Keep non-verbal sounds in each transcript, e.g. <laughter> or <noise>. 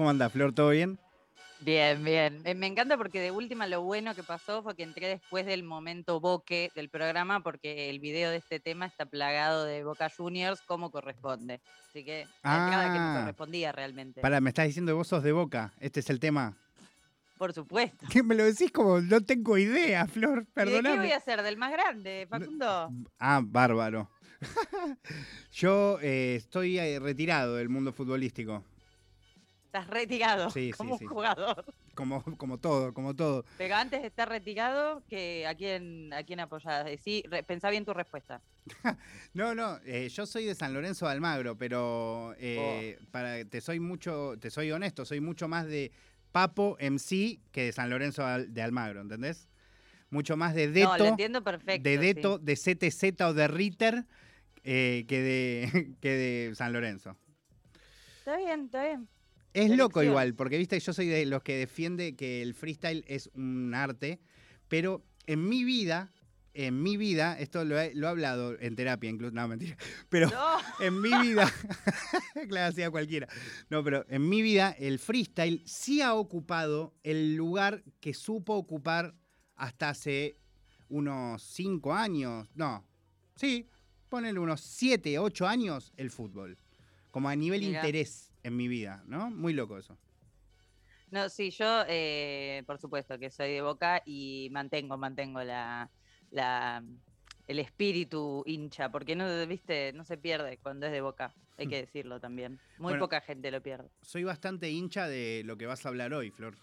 ¿Cómo anda, Flor? ¿Todo bien? Bien, bien. Me encanta porque de última lo bueno que pasó fue que entré después del momento boque del programa porque el video de este tema está plagado de Boca Juniors como corresponde. Así que nada que no Ah. correspondía realmente. Para, me estás diciendo que vos sos de boca. Este es el tema. Por supuesto. ¿Qué <laughs> me lo decís como no tengo idea, Flor? ¿Y de qué Perdóname. voy a hacer? ¿Del más grande, Facundo? Ah, bárbaro. <laughs> Yo eh, estoy eh, retirado del mundo futbolístico. Estás retirado Sí, como sí. un jugador. Como, como todo, como todo. Pero antes de estar retirado, que ¿a quién, a quién apoyás? Re- pensá bien tu respuesta. <laughs> No, no, eh, yo soy de San Lorenzo de Almagro, pero eh, Oh. para te soy mucho, te soy honesto, soy mucho más de Papo MC que de San Lorenzo de Almagro, ¿entendés? Mucho más de Deto, no, lo entiendo perfecto. de. Deto, de CTZ o de Ritter eh, que, de, <laughs> que de San Lorenzo. Está bien, está bien. Es loco igual, porque viste, yo soy de los que defiende que el freestyle es un arte, pero en mi vida, en mi vida, esto lo he, lo he hablado en terapia incluso, no, mentira, pero No, <laughs> en mi vida, <laughs> claro, hacía cualquiera, no, pero en mi vida el freestyle sí ha ocupado el lugar que supo ocupar hasta hace unos cinco años, no, sí, ponele unos siete, ocho años el fútbol, como a nivel interés en mi vida, ¿no? Muy loco eso. no, sí, yo eh, por supuesto que soy de Boca y mantengo, mantengo la, la el espíritu hincha, porque no, viste, no se pierde cuando es de Boca, hay que decirlo también. Muy Bueno. poca gente lo pierde. Soy bastante hincha de lo que vas a hablar hoy, Flor.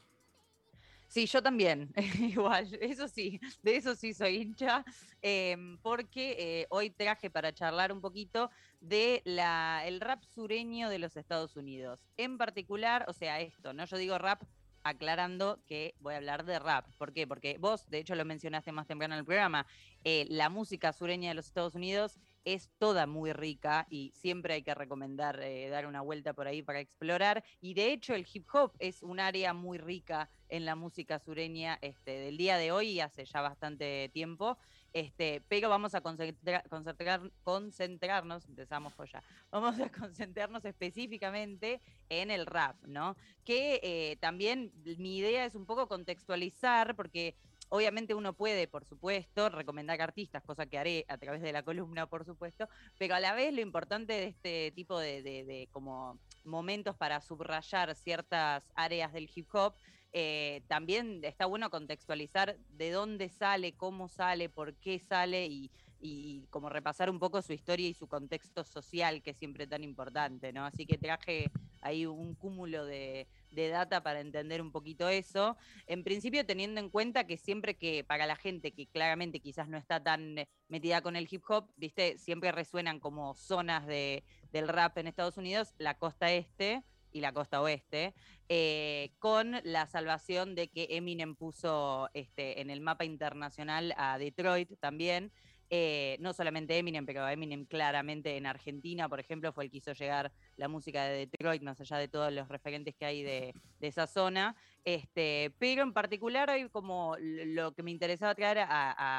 Sí, yo también, <laughs> igual, eso sí, de eso sí soy hincha, em, porque eh, hoy traje para charlar un poquito de la, el rap sureño de los Estados Unidos. En particular, o sea, esto, ¿no? Yo digo rap aclarando que voy a hablar de rap. ¿Por qué? Porque vos, de hecho, lo mencionaste más temprano en el programa, eh, la música sureña de los Estados Unidos es toda muy rica y siempre hay que recomendar eh, dar una vuelta por ahí para explorar. Y de hecho el hip hop es un área muy rica en la música sureña este, del día de hoy y hace ya bastante tiempo. Este, pero vamos a concentra- concentrar- concentrarnos, empezamos pues <laughs> ya, vamos a concentrarnos específicamente en el rap, ¿no? Que eh, también mi idea es un poco contextualizar, porque obviamente uno puede, por supuesto, recomendar artistas, cosa que haré a través de la columna, por supuesto, pero a la vez lo importante de este tipo de, de- como momentos para subrayar ciertas áreas del hip hop, eh, también está bueno contextualizar de dónde sale, cómo sale, por qué sale y, y como repasar un poco su historia y su contexto social, que es siempre tan importante, ¿no? Así que traje ahí un cúmulo de, de data para entender un poquito eso. En principio, teniendo en cuenta que siempre que para la gente que claramente quizás no está tan eh, metida con el hip hop, viste, siempre resuenan como zonas de, del rap en Estados Unidos, la costa este y la costa oeste, eh, con la salvación de que Eminem puso este, en el mapa internacional a Detroit también. Eh, no solamente Eminem, pero Eminem claramente en Argentina, por ejemplo, fue el que hizo llegar la música de Detroit, más allá de todos los referentes que hay de, <laughs> de esa zona. Este, pero en particular, hoy como lo que me interesaba traer a,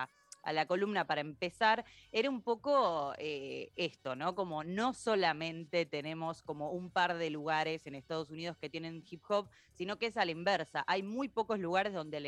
a- a la columna para empezar, era un poco eh, esto, ¿no? Como no solamente tenemos como un par de lugares en Estados Unidos que tienen hip hop, sino que es a la inversa. Hay muy pocos lugares donde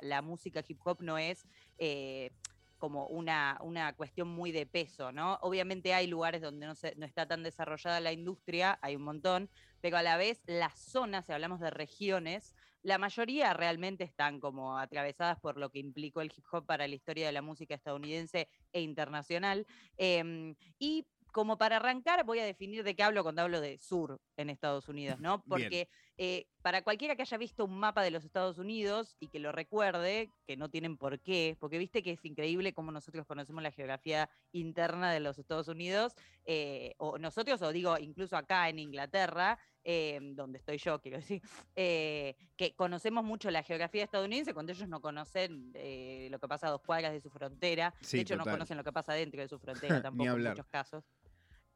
la música hip hop no es eh, como una, una cuestión muy de peso, ¿no? Obviamente hay lugares donde no, no está tan desarrollada la industria, hay un montón, pero a la vez las zonas, si hablamos de regiones, la mayoría realmente están como atravesadas por lo que implicó el hip hop para la historia de la música estadounidense e internacional. Em, y como para arrancar, voy a definir de qué hablo cuando hablo de sur en Estados Unidos, ¿no? Porque eh, para cualquiera que haya visto un mapa de los Estados Unidos y que lo recuerde, que no tienen por qué, porque viste que es increíble cómo nosotros conocemos la geografía interna de los Estados Unidos, eh, o nosotros, o digo, incluso acá en Inglaterra, eh, donde estoy yo, quiero decir, que conocemos mucho la geografía estadounidense cuando ellos no conocen lo que pasa a dos cuadras de su frontera, Sí, de hecho total. no conocen lo que pasa dentro de su <laughs> frontera tampoco en muchos casos.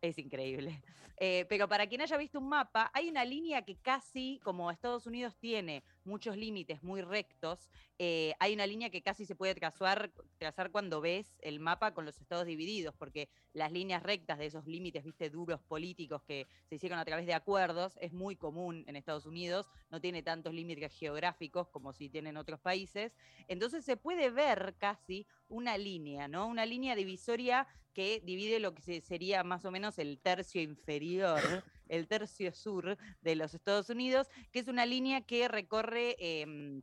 Es increíble. <laughs> Eh, pero para quien haya visto un mapa, hay una línea que casi, como Estados Unidos tiene muchos límites muy rectos, eh, hay una línea que casi se puede trazar, trazar cuando ves el mapa con los estados divididos, porque las líneas rectas de esos límites, viste, duros políticos que se hicieron a través de acuerdos, es muy común en Estados Unidos, no tiene tantos límites geográficos como si tienen otros países. Entonces se puede ver casi una línea, ¿no? Una línea divisoria que divide lo que sería más o menos el tercio inferior, el tercio sur de los Estados Unidos, que es una línea que recorre... Em,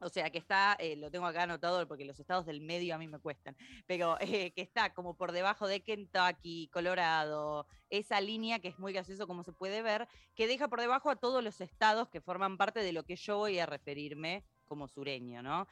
o sea, que está, eh, lo tengo acá anotado porque los estados del medio a mí me cuestan, pero <laughs> eh, que está como por debajo de Kentucky, Colorado, esa línea que es muy gracioso como se puede ver, que deja por debajo a todos los estados que forman parte de lo que yo voy a referirme como sureño, ¿no?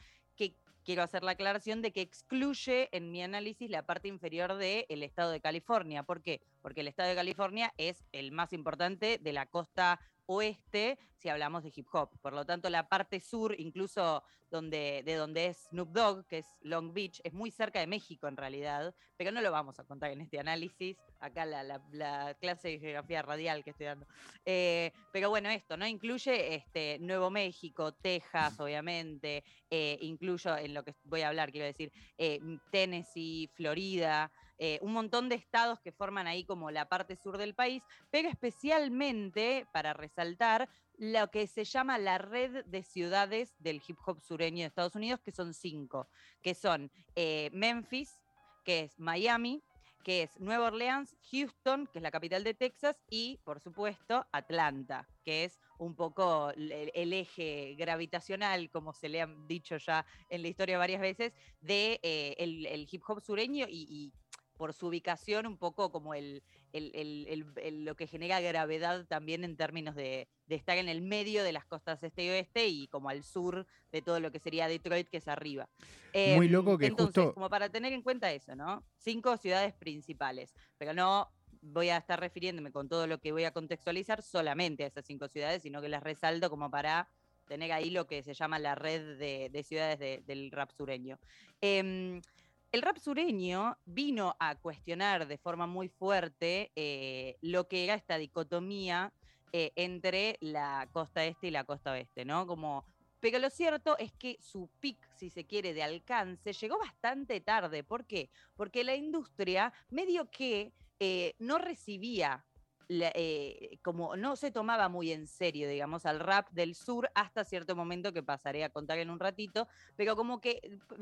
Quiero hacer la aclaración de que excluye en mi análisis la parte inferior del estado de California. ¿Por qué? Porque el estado de California es el más importante de la costa oeste si hablamos de hip hop. Por lo tanto, la parte sur, incluso donde, de donde es Snoop Dogg, que es Long Beach, es muy cerca de México en realidad, pero no lo vamos a contar en este análisis, acá la, clase de geografía radial que estoy dando. Eh, pero bueno, esto, ¿no? Incluye este, Nuevo México, Texas, obviamente, eh, incluyo en lo que voy a hablar, quiero decir, eh, Tennessee, Florida, eh, un montón de estados que forman ahí como la parte sur del país, pero especialmente para resaltar lo que se llama la red de ciudades del hip hop sureño de Estados Unidos, que son cinco, que son eh, Memphis, que es Miami, que es Nueva Orleans, Houston, que es la capital de Texas, y por supuesto Atlanta, que es un poco el, eje gravitacional, como se le han dicho ya en la historia varias veces, de eh, el, hip hop sureño y por su ubicación, un poco como el, lo que genera gravedad también en términos de, estar en el medio de las costas este y oeste y como al sur de todo lo que sería Detroit, que es arriba. Muy loco em, que Entonces, como para tener en cuenta eso, ¿no? Cinco ciudades principales, pero no voy a estar refiriéndome con todo lo que voy a contextualizar solamente a esas cinco ciudades, sino que las resalto como para tener ahí lo que se llama la red de, ciudades del rap sureño. Em, el rap sureño vino a cuestionar de forma muy fuerte eh, lo que era esta dicotomía eh, entre la costa este y la costa oeste, ¿no? Como, pero lo cierto es que su pic, si se quiere, de alcance llegó bastante tarde. ¿Por qué? Porque la industria medio que eh, no recibía eh, como no se tomaba muy en serio, digamos, al rap del sur hasta cierto momento que pasaré a contar en un ratito, pero como que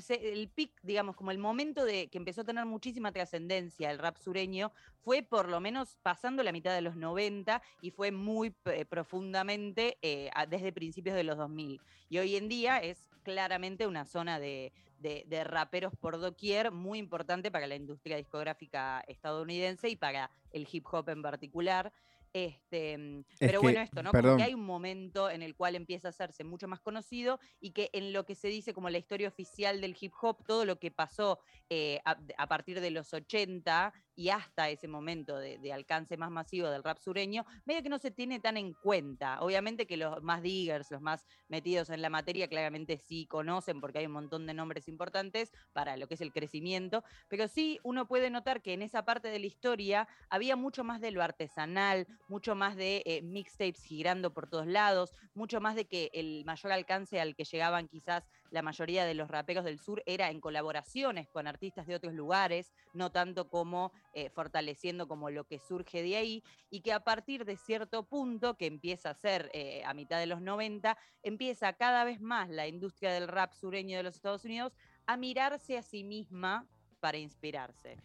el pic, digamos, como el momento de que empezó a tener muchísima trascendencia el rap sureño fue por lo menos pasando la mitad de los 90 y fue muy eh, profundamente eh, desde principios de los 2000. Y hoy en día es claramente una zona de, de, raperos por doquier, muy importante para la industria discográfica estadounidense y para el hip hop en particular. Este, mm, pero bueno, esto, ¿no? Porque hay un momento en el cual empieza a hacerse mucho más conocido y que en lo que se dice como la historia oficial del hip hop, todo lo que pasó eh, a, partir de los 80 y hasta ese momento de, alcance más masivo del rap sureño, medio que no se tiene tan en cuenta. Obviamente que los más diggers, los más metidos en la materia, claramente sí conocen porque hay un montón de nombres importantes para lo que es el crecimiento, pero sí uno puede notar que en esa parte de la historia había mucho más de lo artesanal, mucho más de eh, mixtapes girando por todos lados, mucho más de que el mayor alcance al que llegaban quizás la mayoría de los raperos del sur era en colaboraciones con artistas de otros lugares, no tanto como eh, fortaleciendo como lo que surge de ahí, y que a partir de cierto punto, que empieza a ser eh, a mitad de los 90, empieza cada vez más la industria del rap sureño de los Estados Unidos a mirarse a sí misma para inspirarse.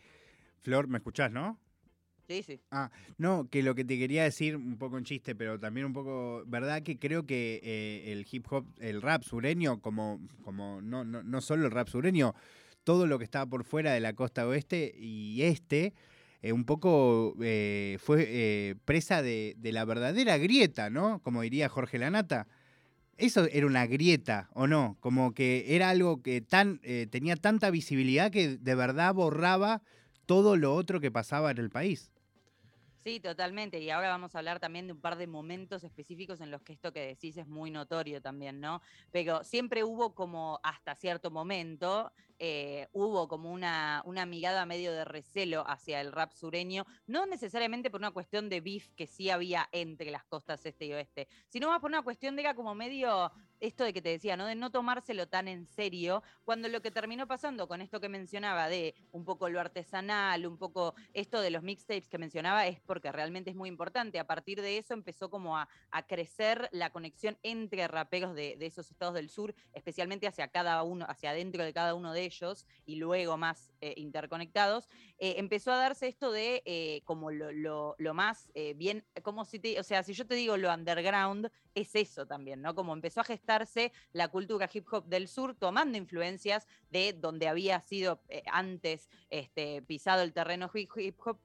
Flor, ¿me escuchás, no? Sí, sí. Ah, no, que lo que te quería decir, un poco en chiste, pero también un poco, ¿verdad? Que creo que eh, el hip hop, el rap sureño, como, como no, no, no solo el rap sureño, todo lo que estaba por fuera de la costa oeste y este, eh, un poco eh, fue presa de, de, la verdadera grieta, ¿no? Como diría Jorge Lanata. Eso era una grieta, ¿o no? Como que era algo que tan, tenía tanta visibilidad que de verdad borraba todo lo otro que pasaba en el país. Sí, totalmente. Y ahora vamos a hablar también de un par de momentos específicos en los que esto que decís es muy notorio también, ¿no? Pero siempre hubo como hasta cierto momento eh, hubo como una, una mirada medio de recelo hacia el rap sureño, no necesariamente por una cuestión de beef que sí había entre las costas este y oeste, sino más por una cuestión de que como medio esto de que te decía, ¿no? De no tomárselo tan en serio, cuando lo que terminó pasando con esto que mencionaba de un poco lo artesanal, un poco esto de los mixtapes que mencionaba, es porque realmente es muy importante. A partir de eso empezó como a, crecer la conexión entre raperos de, esos estados del sur, especialmente hacia cada uno, hacia adentro de cada uno de ellos, y luego más eh, interconectados. Eh, empezó a darse esto de eh, como lo, lo más bien, como si te, o sea, si yo te digo lo underground, es eso también, ¿no? Como empezó a la cultura hip hop del sur, tomando influencias de donde había sido eh, antes este, pisado el terreno hip hop,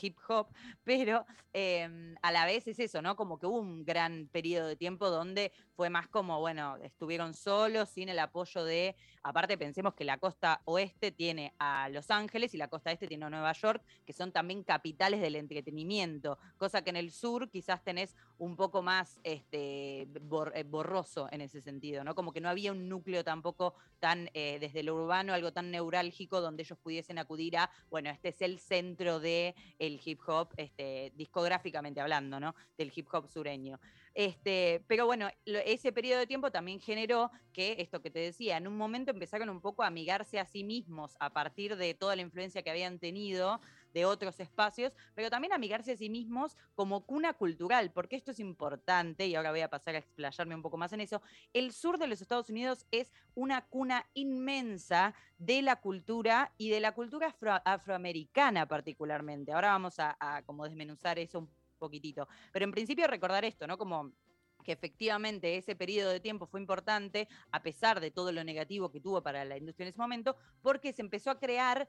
hip hop, pero em, a la vez es eso, ¿no? Como que hubo un gran periodo de tiempo donde fue más como, bueno, estuvieron solos, sin el apoyo de, aparte pensemos que la costa oeste tiene a Los Ángeles y la costa este tiene a Nueva York, que son también capitales del entretenimiento, cosa que en el sur quizás tenés un poco más este, eh, borroso en ese sentido, ¿no? Como que no había un núcleo tampoco tan eh, desde lo urbano, algo tan neurálgico donde ellos pudiesen acudir a, bueno, este es el centro de el hip hop, este, discográficamente hablando, ¿no? Del hip hop sureño. Este, pero bueno, ese periodo de tiempo también generó que esto que te decía, en un momento empezaron un poco a amigarse a sí mismos a partir de toda la influencia que habían tenido de otros espacios, pero también amigarse a sí mismos como cuna cultural, porque esto es importante, y ahora voy a pasar a explayarme un poco más en eso, el sur de los Estados Unidos es una cuna inmensa de la cultura y de la cultura afroamericana particularmente. Ahora vamos a, como desmenuzar eso un poquitito, pero en principio recordar esto, ¿no? Como que efectivamente ese periodo de tiempo fue importante, a pesar de todo lo negativo que tuvo para la industria en ese momento, porque se empezó a crear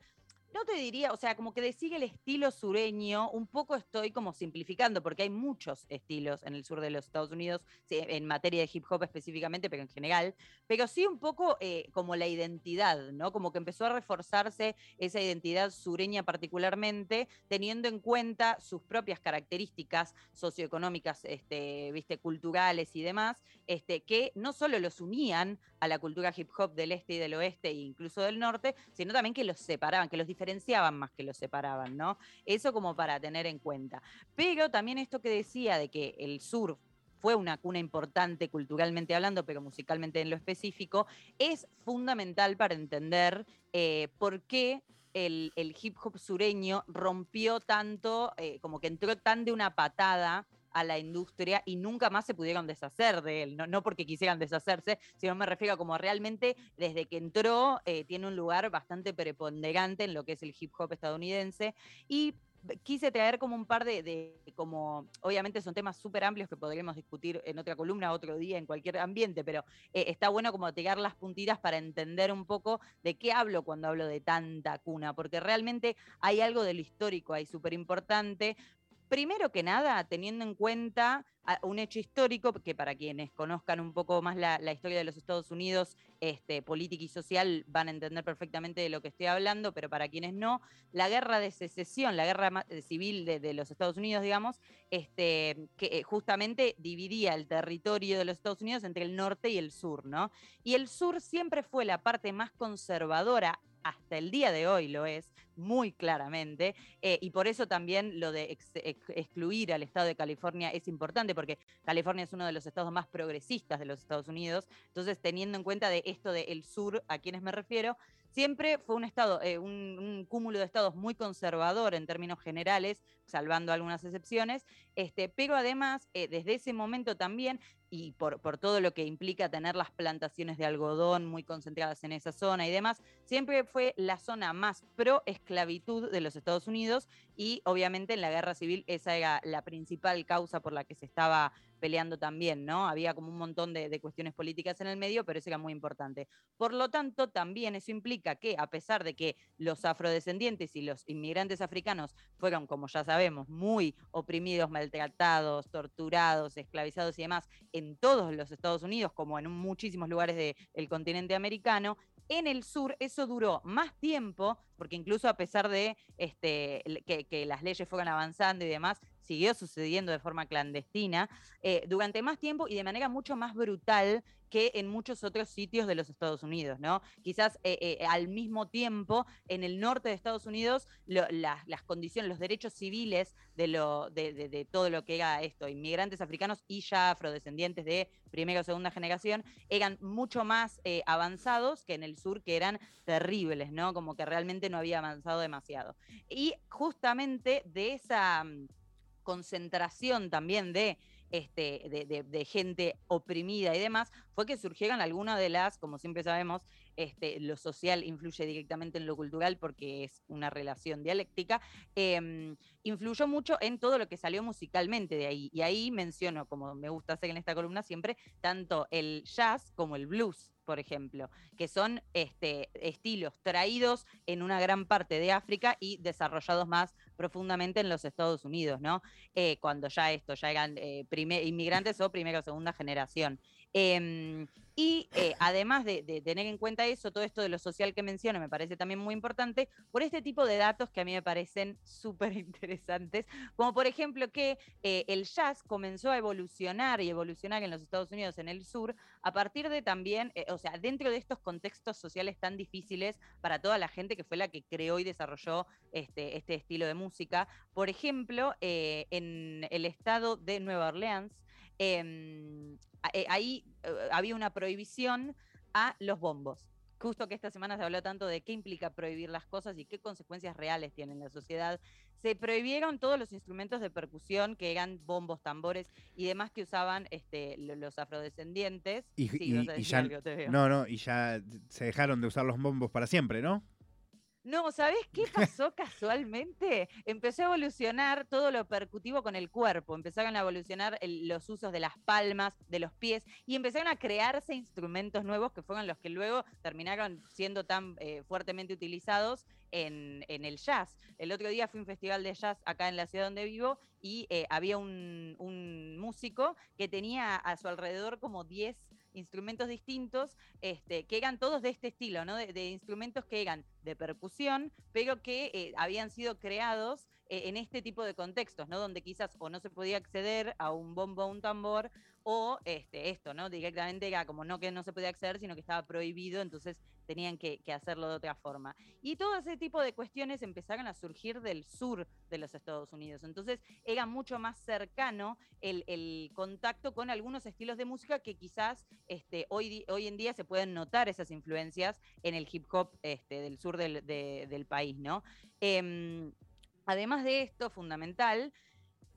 no te diría, o sea, como que sigue el estilo sureño, un poco estoy como simplificando, porque hay muchos estilos en el sur de los Estados Unidos, en materia de hip hop específicamente, pero en general, pero sí un poco eh, como la identidad, ¿no? Como que empezó a reforzarse esa identidad sureña particularmente, teniendo en cuenta sus propias características socioeconómicas, este, viste, culturales y demás, este, que no solo los unían a la cultura hip hop del este y del oeste e incluso del norte, sino también que los separaban, que los diferenciaban más que los separaban, ¿no? Eso como para tener en cuenta. Pero también esto que decía de que el sur fue una cuna importante culturalmente hablando, pero musicalmente en lo específico, es fundamental para entender eh, por qué el, hip hop sureño rompió tanto, eh, como que entró tan de una patada a la industria y nunca más se pudieron deshacer de él. No, porque quisieran deshacerse, sino me refiero a como realmente desde que entró eh, tiene un lugar bastante preponderante en lo que es el hip hop estadounidense. Y quise traer como un par de, como, obviamente son temas súper amplios que podríamos discutir en otra columna, otro día, en cualquier ambiente, pero eh, está bueno como tirar las puntitas para entender un poco de qué hablo cuando hablo de tanta cuna, porque realmente hay algo de lo histórico ahí súper importante, Primero que nada, teniendo en cuenta un hecho histórico, que para quienes conozcan un poco más la, historia de los Estados Unidos, este, política y social, van a entender perfectamente de lo que estoy hablando, pero para quienes no, la guerra de secesión, la guerra eh, civil de, los Estados Unidos, digamos, este, que eh, justamente dividía el territorio de los Estados Unidos entre el norte y el sur, ¿no? Y el sur siempre fue la parte más conservadora hasta el día de hoy lo es, muy claramente, eh, y por eso también lo de excluir al estado de California es importante, porque California es uno de los estados más progresistas de los Estados Unidos, entonces teniendo en cuenta de esto del sur, a quienes me refiero, siempre fue un estado, eh, un, cúmulo de estados muy conservador en términos generales, salvando algunas excepciones, este, pero además, eh, desde ese momento también, y por, por, todo lo que implica tener las plantaciones de algodón muy concentradas en esa zona y demás, siempre fue la zona más pro esclavitud de los Estados Unidos y obviamente en la guerra civil esa era la principal causa por la que se estaba peleando también, ¿no? Había como un montón de, cuestiones políticas en el medio, pero eso era muy importante. Por lo tanto, también eso implica que, a pesar de que los afrodescendientes y los inmigrantes africanos fueron, como ya sabemos, muy oprimidos, maltratados, torturados, esclavizados y demás en todos los Estados Unidos, como en muchísimos lugares del continente americano, en el sur eso duró más tiempo, porque incluso a pesar de este, que, las leyes fueron avanzando y demás, siguió sucediendo de forma clandestina eh, durante más tiempo y de manera mucho más brutal que en muchos otros sitios de los Estados Unidos, ¿no? Quizás eh, eh, al mismo tiempo, en el norte de Estados Unidos, las, condiciones, los derechos civiles de, lo, de, todo lo que era esto, inmigrantes africanos y ya afrodescendientes de primera o segunda generación, eran mucho más avanzados que en el sur, que eran terribles, ¿no? Como que realmente no había avanzado demasiado. Y justamente de esa mm, concentración también de este, de, gente oprimida y demás, fue que surgieron algunas de las, como siempre sabemos, este, lo social influye directamente en lo cultural porque es una relación dialéctica, em, influyó mucho en todo lo que salió musicalmente de ahí. Y ahí menciono, como me gusta hacer en esta columna siempre, tanto el jazz como el blues por ejemplo, que son este, estilos traídos en una gran parte de África y desarrollados más profundamente en los Estados Unidos, ¿no? Eh, cuando ya esto, ya eran eh, inmigrantes o primera o segunda generación. Em, y eh, además de, tener en cuenta eso, todo esto de lo social que menciono me parece también muy importante por este tipo de datos que a mí me parecen <laughs> súper interesantes, como por ejemplo que eh, el jazz comenzó a evolucionar y evolucionar en los Estados Unidos, en el sur, a partir de también, eh, o sea, dentro de estos contextos sociales tan difíciles para toda la gente que fue la que creó y desarrolló este, este estilo de música. Por ejemplo, en el estado de Nueva Orleans, eh, ahí eh, había una prohibición a los bombos. Justo que esta semana se habló tanto de qué implica prohibir las cosas y qué consecuencias reales tiene en la sociedad. Se prohibieron todos los instrumentos de percusión que eran bombos, tambores y demás que usaban este, los afrodescendientes. Y, ya, no, no, y ya se dejaron de usar los bombos para siempre, ¿no? No, ¿sabes qué pasó casualmente? Empezó a evolucionar todo lo percutivo con el cuerpo, empezaron a evolucionar los usos de las palmas, de los pies, y empezaron a crearse instrumentos nuevos que fueron los que luego terminaron siendo tan eh, fuertemente utilizados en, el jazz. El otro día fui a un festival de jazz acá en la ciudad donde vivo y eh, había un, un músico que tenía a su alrededor como 10 instrumentos distintos, este, que eran todos de este estilo, ¿no? De, instrumentos que eran de percusión, pero que eh, habían sido creados eh, en este tipo de contextos, ¿no? Donde quizás o no se podía acceder a un bombo o un tambor, o este, esto, ¿no? Directamente era como no que no se podía acceder, sino que estaba prohibido, entonces tenían que, hacerlo de otra forma. Y todo ese tipo de cuestiones empezaron a surgir del sur de los Estados Unidos. Entonces era mucho más cercano el, contacto con algunos estilos de música que quizás este, hoy, hoy en día se pueden notar esas influencias en el hip hop este, del sur del, país, ¿no? Em, además de esto, fundamental,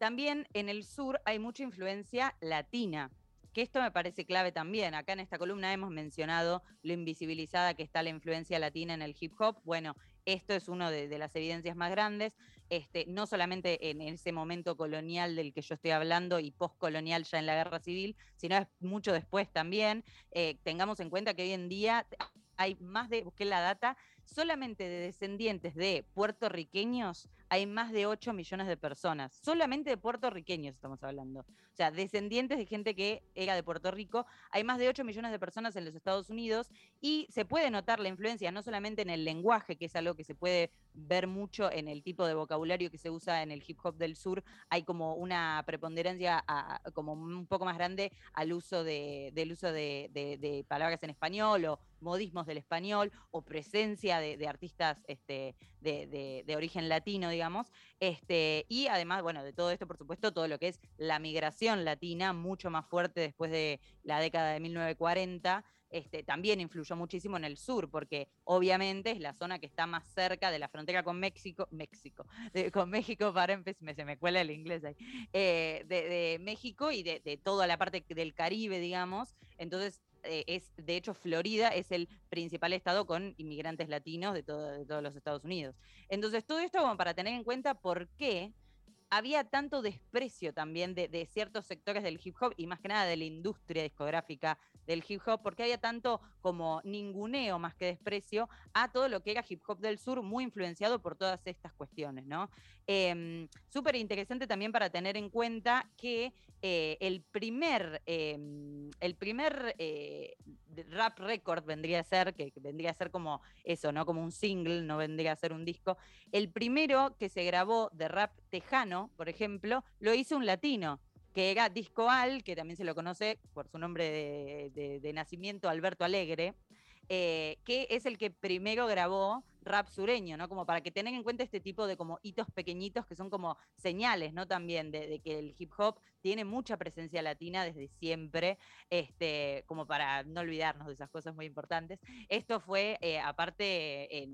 también en el sur hay mucha influencia latina, que esto me parece clave también. Acá en esta columna hemos mencionado lo invisibilizada que está la influencia latina en el hip hop. Bueno, esto es una de, las evidencias más grandes, este, no solamente en ese momento colonial del que yo estoy hablando y postcolonial ya en la guerra civil, sino mucho después también. Eh, tengamos en cuenta que hoy en día hay más de, busqué la data, solamente de descendientes de puertorriqueños hay más de 8 millones de personas. Solamente de puertorriqueños estamos hablando. O sea, descendientes de gente que era de Puerto Rico. Hay más de 8 millones de personas en los Estados Unidos y se puede notar la influencia no solamente en el lenguaje, que es algo que se puede ver mucho en el tipo de vocabulario que se usa en el hip hop del sur. Hay como una preponderancia como un poco más grande al uso de, del uso de, palabras en español o modismos del español o presencia de, artistas este, de, origen latino, digamos. Este, y además, bueno, de todo esto, por supuesto, todo lo que es la migración latina, mucho más fuerte después de la década de 1940. Este, también influyó muchísimo en el sur, porque obviamente es la zona que está más cerca de la frontera con México, México, con México, para empezar, se me cuela el inglés ahí, eh, de, México y de, toda la parte del Caribe, digamos. Entonces, eh, es, de hecho, Florida es el principal estado con inmigrantes latinos de, de todos los Estados Unidos. Entonces, todo esto como para tener en cuenta por qué había tanto desprecio también de, ciertos sectores del hip hop y más que nada de la industria discográfica del hip hop, porque había tanto como ninguneo más que desprecio a todo lo que era hip hop del sur, muy influenciado por todas estas cuestiones, ¿no? Em, súper interesante también para tener en cuenta que eh, el primer, em, el primer eh, rap record vendría a ser, que vendría a ser como eso, ¿no? Como un single, no vendría a ser un disco. El primero que se grabó de rap tejano, por ejemplo, lo hizo un latino, que era Disco Al, que también se lo conoce por su nombre de, nacimiento, Alberto Alegre, eh, que es el que primero grabó rap sureño, ¿no? Como para que tengan en cuenta este tipo de como hitos pequeñitos que son como señales, ¿no? También de, que el hip hop tiene mucha presencia latina desde siempre, este, como para no olvidarnos de esas cosas muy importantes. Esto fue, eh, aparte,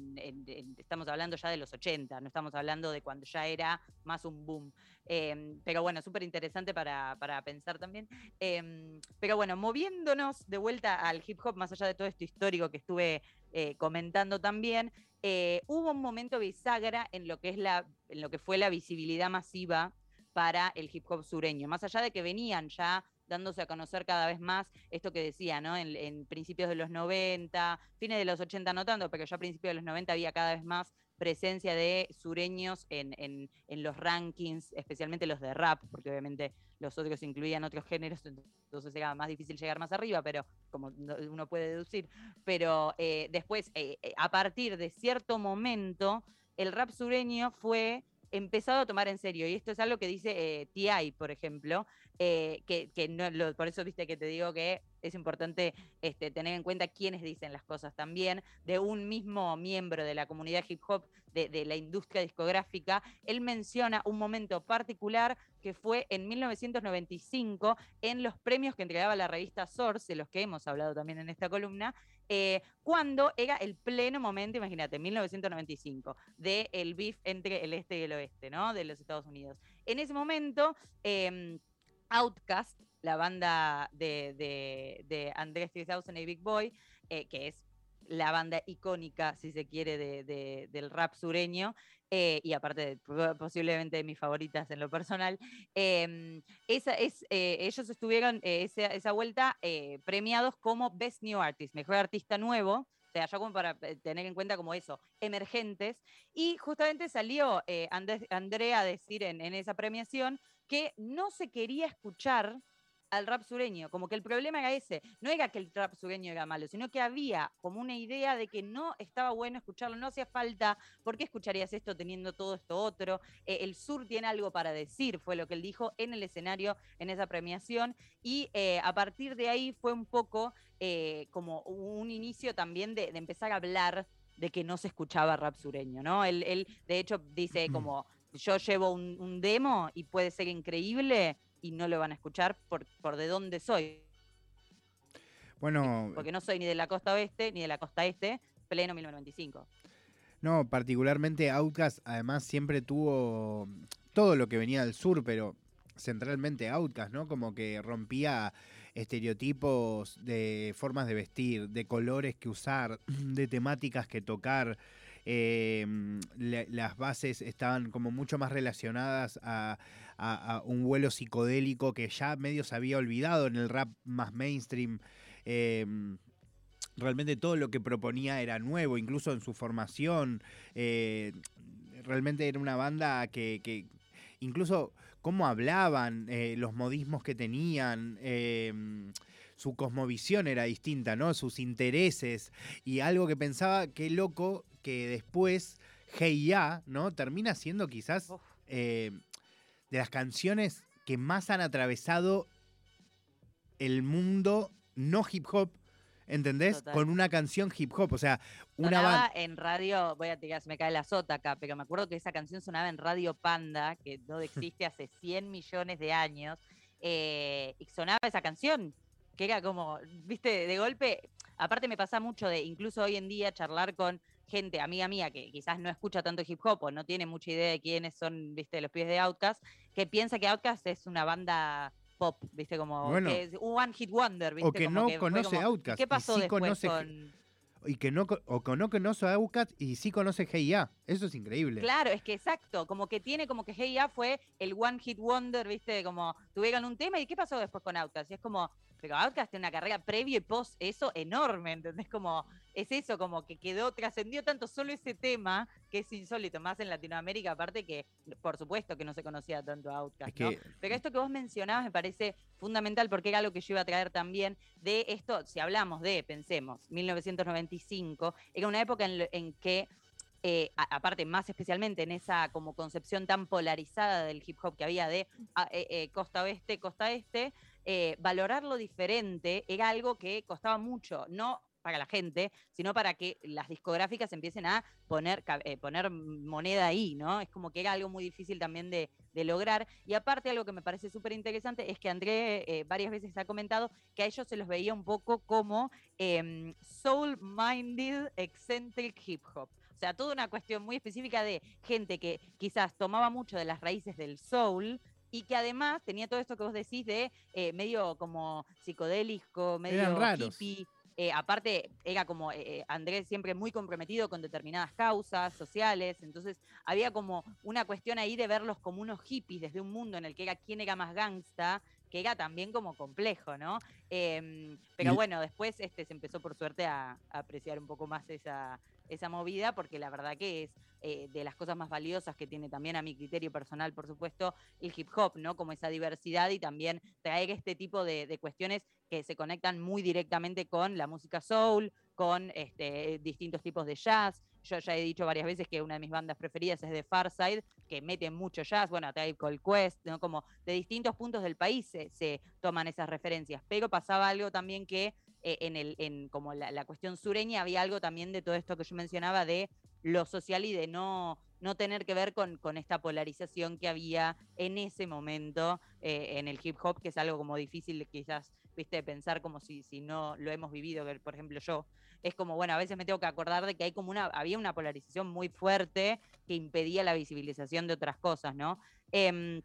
estamos hablando ya de los 80, no estamos hablando de cuando ya era más un boom. Em, pero bueno, súper interesante para, pensar también. Em, pero bueno, moviéndonos de vuelta al hip hop, más allá de todo esto histórico que estuve eh, comentando también, eh, hubo un momento bisagra en lo que es la, en lo que fue la visibilidad masiva para el hip hop sureño. Más allá de que venían ya dándose a conocer cada vez más esto que decía, ¿no? En, principios de los 90, fines de los 80 no tanto, pero ya a principios de los 90 había cada vez más presencia de sureños en, en, los rankings, especialmente los de rap, porque obviamente los otros incluían otros géneros, entonces era más difícil llegar más arriba, pero como uno puede deducir. Pero eh, después, eh, eh, a partir de cierto momento, el rap sureño fue empezado a tomar en serio. Y esto es algo que dice TI, por ejemplo, eh, que, no, por eso viste que te digo que es importante este, tener en cuenta quiénes dicen las cosas también, de un mismo miembro de la comunidad hip hop, de, la industria discográfica, él menciona un momento particular que fue en 1995 en los premios que entregaba la revista Source, de los que hemos hablado también en esta columna, eh, cuando era el pleno momento, imagínate, 1995, del el beef entre el este y el oeste, ¿no? De los Estados Unidos. En ese momento, em, Outcast, la banda de, de, de Andrés 3000 y Big Boy, eh, que es la banda icónica, si se quiere, de, del rap sureño, eh, y aparte posiblemente de mis favoritas en lo personal, em, esa es, eh, ellos estuvieron esa, esa, vuelta premiados como Best New Artist, mejor artista nuevo. O sea, ya como para tener en cuenta como eso, emergentes. Y justamente salió Andrea a decir en esa premiación que no se quería escuchar al rap sureño, como que el problema era ese, no era que el rap sureño era malo, sino que había como una idea de que no estaba bueno escucharlo, no hacía falta, ¿por qué escucharías esto teniendo todo esto otro? Eh, el sur tiene algo para decir, fue lo que él dijo en el escenario, en esa premiación, y eh, a partir de ahí fue un poco eh, como un inicio también de, empezar a hablar de que no se escuchaba rap sureño, ¿no? Él, él de hecho dice como yo llevo un, demo y puede ser increíble y no lo van a escuchar por, por de dónde soy. Bueno. Porque no soy ni de la costa oeste ni de la costa este, pleno 1995. No, particularmente Outcast además siempre tuvo todo lo que venía del sur, pero centralmente Outcast, ¿no? Como que rompía estereotipos de formas de vestir, de colores que usar, <clears throat> de temáticas que tocar. Em, las bases estaban como mucho más relacionadas a, un vuelo psicodélico que ya medio se había olvidado en el rap más mainstream. Em, realmente todo lo que proponía era nuevo, incluso en su formación. Eh, realmente era una banda que, incluso cómo hablaban, eh, los modismos que tenían, su cosmovisión era distinta, ¿no? Sus intereses y algo que pensaba, qué loco que después Hey Ya, ¿no? Termina siendo quizás eh, de las canciones que más han atravesado el mundo no hip hop, ¿entendés? Con una canción hip hop, o sea, una sonaba en radio, voy a tirar, se me cae la sota acá, pero me acuerdo que esa canción sonaba en Radio Panda, que no <laughs> existe hace 100 millones de años, eh, y sonaba esa canción, que era como, viste, de golpe, aparte me pasa mucho de incluso hoy en día charlar con gente, amiga mía, que quizás no escucha tanto hip hop o no tiene mucha idea de quiénes son, viste, los pies de Outkast, que piensa que Outkast es una banda pop, viste, como que un one hit wonder, viste. O que no conoce Outkast. ¿Qué pasó después con...? Y que no, o que no conoce a Outkast y sí conoce Hey Eso es increíble. Claro, es que exacto. Como que tiene como que Hey fue el one hit wonder, viste, como tuvieron un tema y ¿qué pasó después con Outkast? Y es como, pero Outkast tiene una carrera previa y post eso enorme, ¿entendés? Como, es eso, como que quedó, trascendió tanto solo ese tema, que es insólito, más en Latinoamérica, aparte que, por supuesto que no se conocía tanto Outkast, ¿no? Pero esto que vos mencionabas me parece fundamental porque era algo que yo iba a traer también de esto, si hablamos de, pensemos, 1995, era una época en que eh, aparte más especialmente en esa como concepción tan polarizada del hip hop que había de ah, eh, eh, costa oeste, costa este, valorarlo diferente era algo que costaba mucho, no para la gente, sino para que las discográficas empiecen a poner, poner moneda ahí, ¿no? Es como que era algo muy difícil también de, lograr. Y aparte, algo que me parece súper interesante es que André varias veces ha comentado que a ellos se los veía un poco como em, soul-minded eccentric hip hop. O sea, toda una cuestión muy específica de gente que quizás tomaba mucho de las raíces del soul, y que además tenía todo esto que vos decís de eh, medio como psicodélico, medio hippie. Eh, aparte, era como eh, Andrés siempre muy comprometido con determinadas causas sociales, entonces había como una cuestión ahí de verlos como unos hippies desde un mundo en el que era quién era más gangsta, que era también como complejo, ¿no? Em, pero bueno, después este, se empezó por suerte a apreciar un poco más esa, esa movida, porque la verdad que es eh, de las cosas más valiosas que tiene también a mi criterio personal, por supuesto, el hip hop, ¿no? Como esa diversidad y también traer este tipo de, cuestiones que se conectan muy directamente con la música soul, con este, distintos tipos de jazz. Yo ya he dicho varias veces que una de mis bandas preferidas es de Farside, que mete mucho jazz, bueno, Tribe Called Quest, ¿no? como de distintos puntos del país se, se toman esas referencias. Pero pasaba algo también que eh, en, el, en como la, cuestión sureña había algo también de todo esto que yo mencionaba de lo social y de no, no tener que ver con, con esta polarización que había en ese momento eh, en el hip hop, que es algo como difícil quizás, viste, pensar como si, si no lo hemos vivido, por ejemplo yo, es como, bueno, a veces me tengo que acordar de que hay como una, había una polarización muy fuerte que impedía la visibilización de otras cosas, ¿no? Em,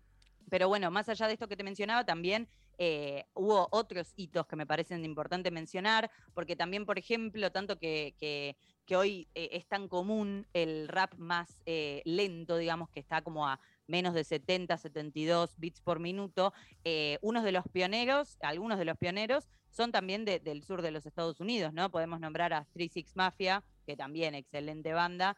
pero bueno, más allá de esto que te mencionaba, también eh, hubo otros hitos que me parecen importantes mencionar, porque también, por ejemplo, tanto que, que, hoy eh, es tan común el rap más eh, lento, digamos, que está como a menos de 70, 72 bits por minuto, unos de los pioneros, algunos de los pioneros, son también del sur de los Estados Unidos, ¿no? Podemos nombrar a Three Six Mafia, que también excelente banda,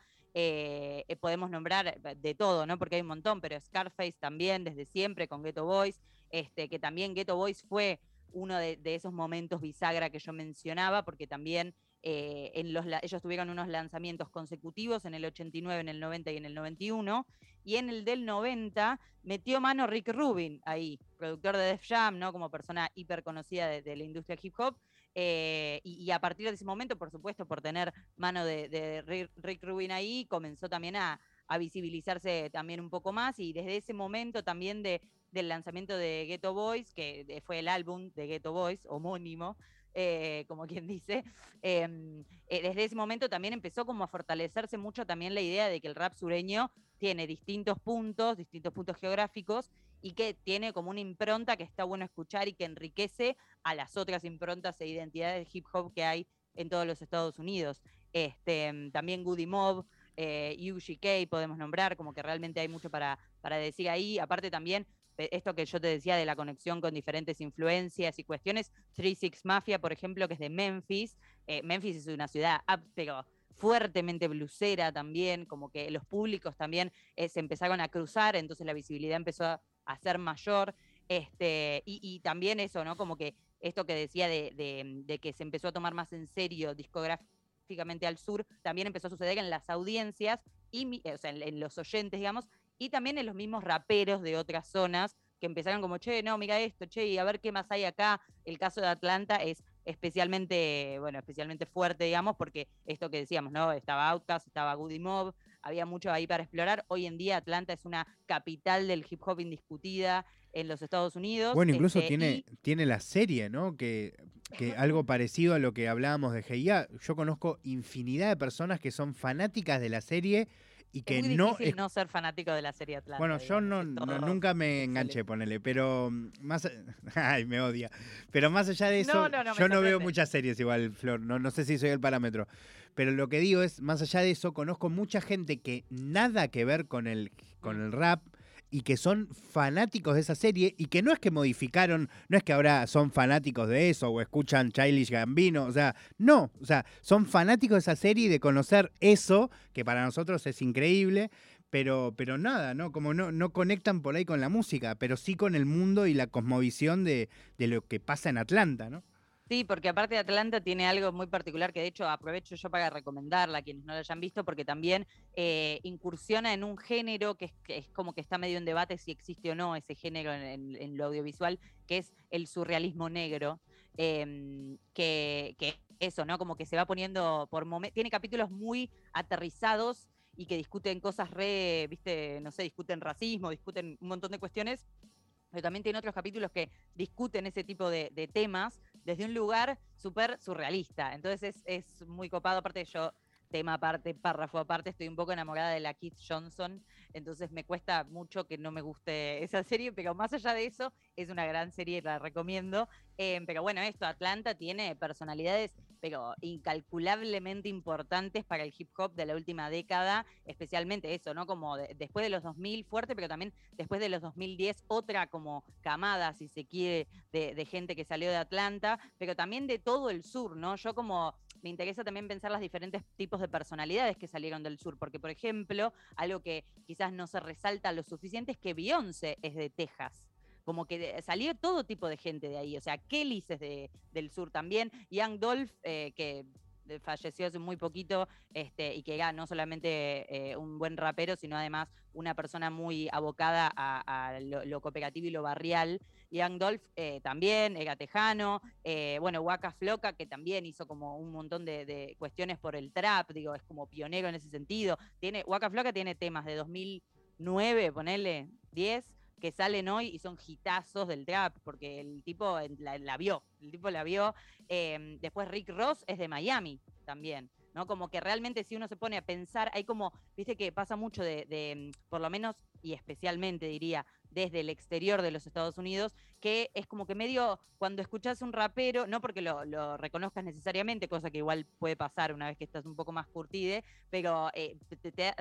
podemos nombrar de todo, ¿no? Porque hay un montón, pero Scarface también, desde siempre, con Ghetto Boys. Este, que también Ghetto Boys fue uno de, esos momentos bisagra que yo mencionaba, porque también eh, en los, ellos tuvieron unos lanzamientos consecutivos en el 89, en el 90 y en el 91, y en el del 90 metió mano Rick Rubin ahí, productor de Def Jam, ¿no? como persona hiper conocida de, la industria hip hop, eh, y, a partir de ese momento, por supuesto, por tener mano de, Rick Rubin ahí, comenzó también a, visibilizarse también un poco más y desde ese momento también de del lanzamiento de Ghetto Boys, que fue el álbum de Ghetto Boys, homónimo, eh, como quien dice, em, eh, desde ese momento también empezó como a fortalecerse mucho también la idea de que el rap sureño tiene distintos puntos, distintos puntos geográficos y que tiene como una impronta que está bueno escuchar y que enriquece a las otras improntas e identidades de hip hop que hay en todos los Estados Unidos. Este, em, también Goody Mob, eh, UGK podemos nombrar, como que realmente hay mucho para, para decir ahí. Aparte también esto que yo te decía de la conexión con diferentes influencias y cuestiones, Three Six Mafia, por ejemplo, que es de Memphis. Eh, Memphis es una ciudad, ah, pero fuertemente blusera también, como que los públicos también eh, se empezaron a cruzar, entonces la visibilidad empezó a, ser mayor. Este, y, también eso, ¿no? Como que esto que decía de, que se empezó a tomar más en serio discográficamente al sur, también empezó a suceder en las audiencias, y, o sea, en los oyentes, digamos, y también en los mismos raperos de otras zonas que empezaron como, che, no, mira esto, che, y a ver qué más hay acá. El caso de Atlanta es especialmente, bueno, especialmente fuerte, digamos, porque esto que decíamos, ¿no? Estaba Outkast, estaba Goody Mob, había mucho ahí para explorar. Hoy en día Atlanta es una capital del hip hop indiscutida en los Estados Unidos. Bueno, incluso este, tiene, tiene la serie, ¿no? Que, que algo parecido a lo que hablábamos de GIA. Yo conozco infinidad de personas que son fanáticas de la serie y que es muy no difícil no ser fanático de la serie Atlanta. Bueno, yo no, nunca me enganché, ponele, pero mm, más <laughs> ay, me odia. Pero más allá de eso, yo no veo muchas series igual, Flor, no, no sé si soy el parámetro. Pero lo que digo es, más allá de eso, conozco mucha gente que nada que ver con el, con el rap y que son fanáticos de esa serie y que no es que modificaron, no es que ahora son fanáticos de eso o escuchan Childish Gambino, o sea, no, o sea, son fanáticos de esa serie y de conocer eso, que para nosotros es increíble, pero, pero nada, ¿no? Como no, no conectan por ahí con la música, pero sí con el mundo y la cosmovisión de, de lo que pasa en Atlanta, ¿no? Sí, porque aparte de Atlanta tiene algo muy particular que de hecho aprovecho yo para recomendarla a quienes no la hayan visto, porque también eh, incursiona en un género que es, como que está medio en debate si existe o no ese género en, lo audiovisual, que es el surrealismo negro, em, que, que, eso, ¿no? Como que se va poniendo por momentos, tiene capítulos muy aterrizados y que discuten cosas re, viste, no sé, discuten racismo, discuten un montón de cuestiones pero también tiene otros capítulos que discuten ese tipo de, temas desde un lugar súper surrealista. Entonces es, es, muy copado, aparte de yo tema aparte, párrafo aparte, estoy un poco enamorada de la Keith Johnson, entonces me cuesta mucho que no me guste <laughs> esa serie, pero más allá de eso, es una gran serie, la recomiendo. Em, pero bueno, esto, Atlanta tiene personalidades, pero incalculablemente importantes para el hip hop de la última década, especialmente eso, ¿no? Como después de los 2000 fuerte, pero también después de los 2010 otra como camada, si se quiere, de, de gente que salió de Atlanta, pero también de todo el sur, ¿no? Yo como me interesa también pensar los diferentes tipos de personalidades que salieron del sur, porque por ejemplo, algo que quizás no se resalta lo suficiente es que Beyoncé es de Texas como que salió todo tipo de gente de ahí, o sea, Kelly es de, del sur también, Young Dolph, eh, que falleció hace muy poquito este, y que era no solamente eh, un buen rapero, sino además una persona muy abocada a, lo, cooperativo y lo barrial. Young Dolph eh, también era tejano, eh, bueno, Waka Floca, que también hizo como un montón de, cuestiones por el trap, digo, es como pionero en ese sentido. Tiene, Waka Floca tiene temas de 2009, ponele 10, que salen hoy y son hitazos del trap, porque el tipo la, vio, el tipo la vio. Em, después Rick Ross es de Miami también. ¿no? Como que realmente si uno se pone a pensar, hay como, viste que pasa mucho de, por lo menos y especialmente diría, desde el exterior de los Estados Unidos, que es como que medio cuando escuchas un rapero, no porque lo, reconozcas necesariamente, cosa que igual puede pasar una vez que estás un poco más curtide, pero eh,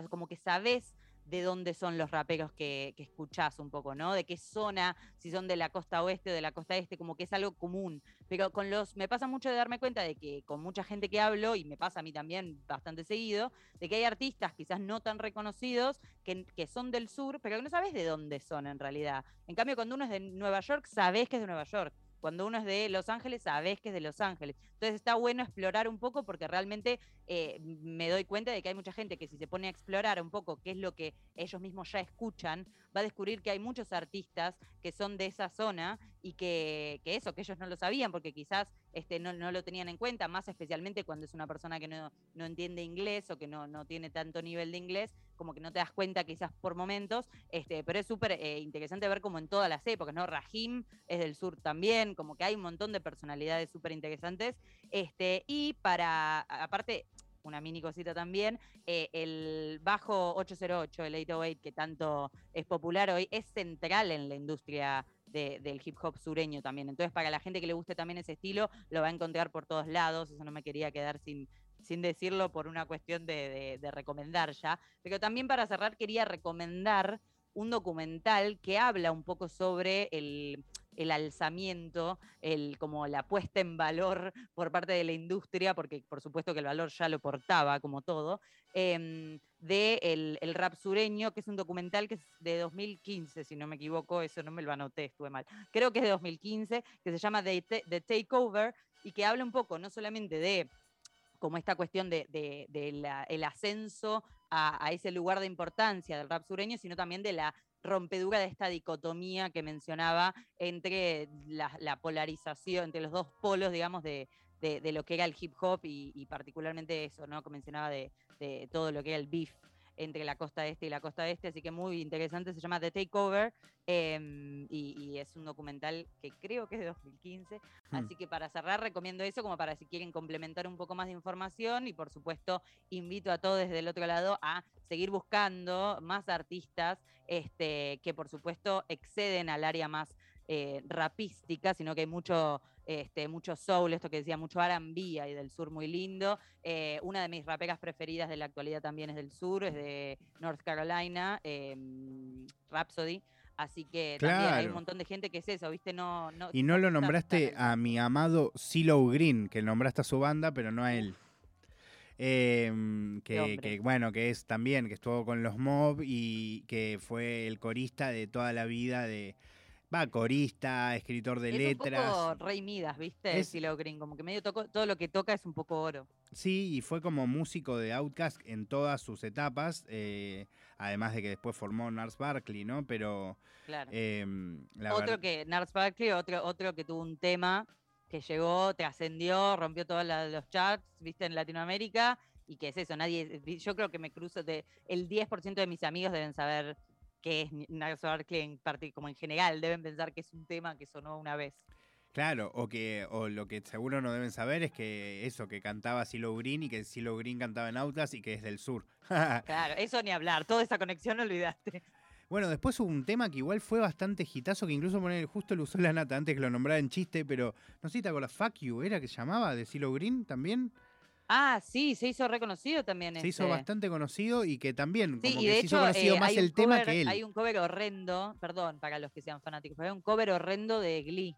como que sabes de dónde son los raperos que, que, escuchás un poco, ¿no? De qué zona, si son de la costa oeste o de la costa este, como que es algo común. Pero con los, me pasa mucho de darme cuenta de que con mucha gente que hablo, y me pasa a mí también bastante seguido, de que hay artistas quizás no tan reconocidos que, que son del sur, pero que no sabes de dónde son en realidad. En cambio, cuando uno es de Nueva York, sabes que es de Nueva York cuando uno es de Los Ángeles, sabes que es de Los Ángeles. Entonces está bueno explorar un poco porque realmente eh, me doy cuenta de que hay mucha gente que si se pone a explorar un poco qué es lo que ellos mismos ya escuchan, va a descubrir que hay muchos artistas que son de esa zona y que, eso, que ellos no lo sabían porque quizás este, no, lo tenían en cuenta, más especialmente cuando es una persona que no, entiende inglés o que no, no tiene tanto nivel de inglés, como que no te das cuenta quizás por momentos, este, pero es súper eh, interesante ver como en todas las épocas, ¿no? Rahim es del sur también, como que hay un montón de personalidades súper interesantes. Este, y para, aparte, una mini cosita también, eh, el bajo 808, el 808, que tanto es popular hoy, es central en la industria del hip hop sureño también. Entonces, para la gente que le guste también ese estilo, lo va a encontrar por todos lados. Eso no me quería quedar sin, sin decirlo por una cuestión de, recomendar ya. Pero también para cerrar quería recomendar un documental que habla un poco sobre el, alzamiento, el, como la puesta en valor por parte de la industria, porque por supuesto que el valor ya lo portaba como todo, em, de el, rap sureño, que es un documental que es de 2015, si no me equivoco, eso no me lo anoté, estuve mal. Creo que es de 2015, que se llama The Takeover y que habla un poco no solamente de como esta cuestión del de, ascenso a, ese lugar de importancia del rap sureño, sino también de la rompedura de esta dicotomía que mencionaba entre la, polarización, entre los dos polos, digamos, de, lo que era el hip hop y, particularmente eso, ¿no? Que mencionaba de, todo lo que era el beef entre la costa este y la costa este, así que muy interesante, se llama The Takeover em, y, es un documental que creo que es de 2015, hmm. así que para cerrar recomiendo eso como para si quieren complementar un poco más de información y por supuesto invito a todos desde el otro lado a seguir buscando más artistas este, que por supuesto exceden al área más eh, rapística, sino que hay mucho, este, mucho soul, esto que decía, mucho R&B y del sur muy lindo. Eh, una de mis raperas preferidas de la actualidad también es del sur, es de North Carolina, em, Rhapsody. Así que también hay un montón de gente que es eso, ¿viste? No, no y no lo nombraste a mi amado CeeLo Green, que nombraste a su banda, pero no a él. Em, que, bueno, que es también, que estuvo con los Mob y que fue el corista de toda la vida de. Va, corista, escritor de letras. Un poco Rey Midas, ¿viste? Es, Green, como que medio toco, todo lo que toca es un poco oro. Sí, y fue como músico de Outcast en todas sus etapas, eh, además de que después formó Nars Barkley, ¿no? Pero. Claro. Em, otro que, Nars Barkley, otro, otro que tuvo un tema que llegó, trascendió, rompió todos los charts, viste, en Latinoamérica, y que es eso, nadie, yo creo que me cruzo de, el 10% de mis amigos deben saber qué es Nars Barkley en como en general, deben pensar que es un tema que sonó una vez. Claro, o que o lo que seguro no deben saber es que eso, que cantaba Silo Green y que Silo Green cantaba en Autas y que es del sur. <laughs> claro, eso ni hablar, toda esa conexión olvidaste. Bueno, después hubo un tema que igual fue bastante hitazo, que incluso poner, justo lo usó la nata antes que lo nombrara en chiste, pero no sé si te acuerdas, Fuck You, ¿era que se llamaba? De Silo Green también. Ah, sí, se hizo reconocido también. Se hizo bastante conocido y que también, como que se hizo conocido eh, más el tema que él. Hay un cover horrendo, perdón para los que sean fanáticos, pero hay un cover horrendo de Glee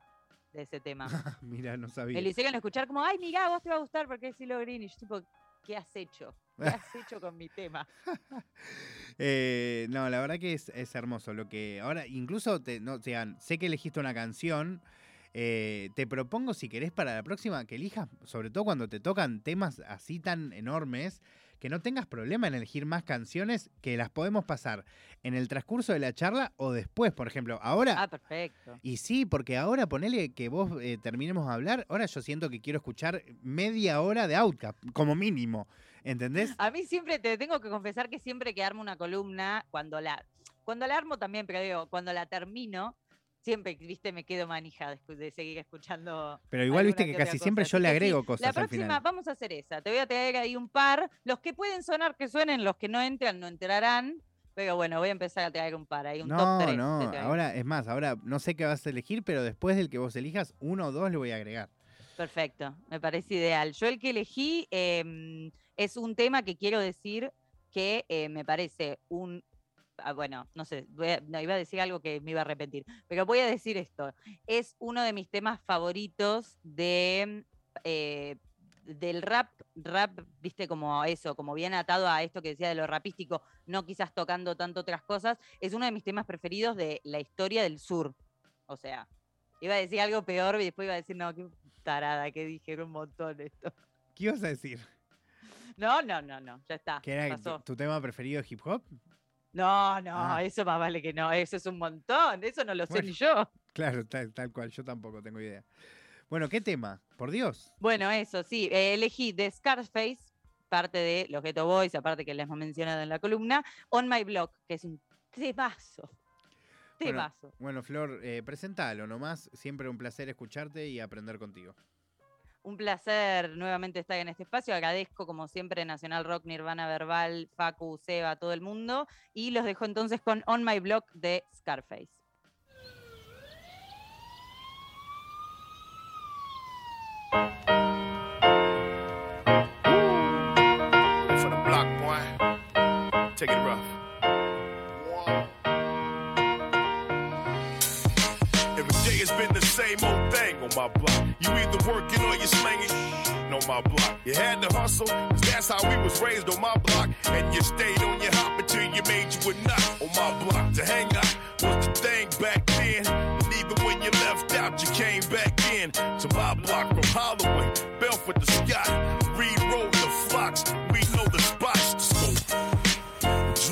de ese tema. <laughs> mira, no sabía. Me lo hicieron escuchar como, ay, mira, vos te va a gustar porque es Silo Green. Y yo tipo, ¿qué has hecho? ¿Qué has <laughs> hecho con mi tema? <laughs> Eh, no, la verdad que es, hermoso. Lo que ahora, incluso, te, no, sé que elegiste una canción. Eh, te propongo, si querés, para la próxima, que elijas, sobre todo cuando te tocan temas así tan enormes, que no tengas problema en elegir más canciones que las podemos pasar en el transcurso de la charla o después, por ejemplo. Ahora. Ah, perfecto. Y sí, porque ahora ponele que vos eh, terminemos a hablar. Ahora yo siento que quiero escuchar media hora de Outcast, como mínimo. ¿Entendés? A mí siempre te tengo que confesar que siempre que armo una columna, cuando la, cuando la armo también, pero digo, cuando la termino, siempre, viste, me quedo manija de, seguir escuchando. Pero igual, viste que casi siempre yo le agrego cosas. La próxima, vamos a hacer esa. Te voy a traer ahí un par. Los que pueden sonar, que suenen, los que no entran, no entrarán. Pero bueno, voy a empezar a traer un par. Hay un top 3. No, ahora, es más, ahora no sé qué vas a elegir, pero después del que vos elijas, uno o dos le voy a agregar. Perfecto, me parece ideal. Yo el que elegí em, es un tema que quiero decir que eh, me parece un... Ah, bueno, no sé, no, iba a decir algo que me iba a arrepentir, pero voy a decir esto. Es uno de mis temas favoritos de... Eh, del rap, rap, viste, como eso, como bien atado a esto que decía de lo rapístico, no quizás tocando tanto otras cosas, es uno de mis temas preferidos de la historia del sur. O sea, iba a decir algo peor y después iba a decir, no, qué tarada que dije un montón esto. ¿Qué ibas a decir? No, no, no, no, ya está. ¿Qué era Tu, tema preferido de hip hop? No, no, ah. eso más vale que no, eso es un montón, eso no lo sé ni yo. <laughs> Claro, tal, cual, yo tampoco tengo idea. Bueno, ¿qué tema? Por Dios. Bueno, eso, sí, eh, elegí de Scarface, parte de los Ghetto Boys, aparte que les hemos mencionado en la columna, On My Block, que es un temazo. Temazo. Bueno, bueno Flor, eh, presentalo nomás. Siempre un placer escucharte y aprender contigo. Un placer nuevamente estar en este espacio. Agradezco, como siempre, Nacional Rock, Nirvana Verbal, Facu, Seba, todo el mundo. Y los dejo entonces con On My Block de Scarface. Take it rough. My block. You either working or you slanging on my block. You had to hustle, cause that's how we was raised on my block. And you stayed on your hop until you made you a nut on my block. To hang out was the thing back then. And even when you left out, you came back in. To my block from Holloway, Belford to Scott. Road to Fox, we know the spots to smoke.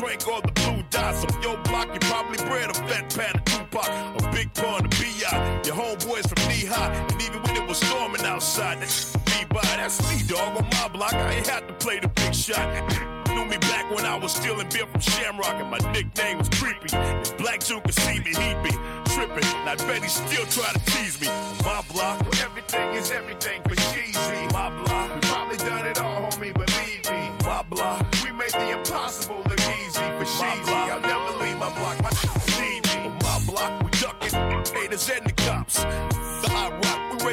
Drink all the blue dots on your block. You probably bred a fat pat a big pun of your homeboys from knee high, and even when it was storming outside, that's <laughs> me by. That's me, dog. On my block, I ain't had to play the big shot. <laughs> Knew me back when I was stealing beer from Shamrock, and my nickname was Creepy. If Black Joe could see me, he'd be tripping. And I bet he still try to tease me. My block, where everything is everything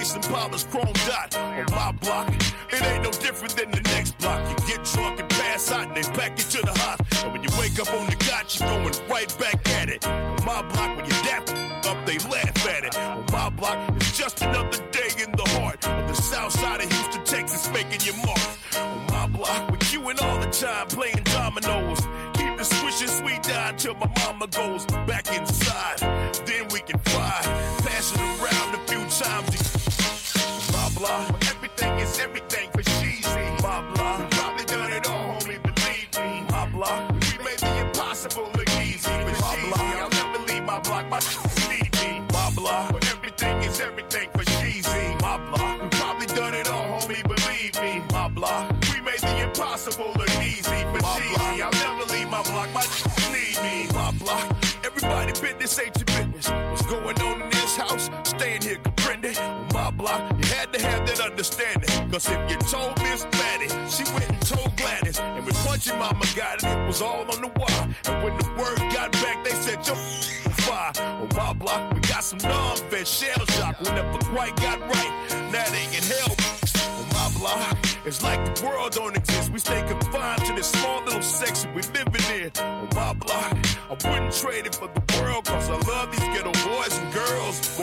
racing Paula's chrome dot on my block. It ain't no different than the next block. You get drunk and pass out and they pack you to the hot. And when you wake up on the couch, you're going right back at it. On my block, when you dap up, they laugh at it. On my block, it's just another day in the heart of the south side of Houston, Texas, making your mark. On my block, with you and all the time playing dominoes. Keep the swishing sweet down till my mama goes back business your business. What's going on in this house? Staying here, comprende? On my block, you had to have that understanding. Cause if you told Miss Maddie, she went and told Gladys. And when punching mama got it, it was all on the wire. And when the word got back, they said, yo, fire. On my block, we got some non-vet shell shock. We never quite got right. Now they can help. On my block, it's like the world don't exist. We stay confined to this small little section we living in. On my block, I wouldn't trade it for the world. Cause I love these ghetto boys and girls.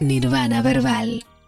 Nirvana Verbal.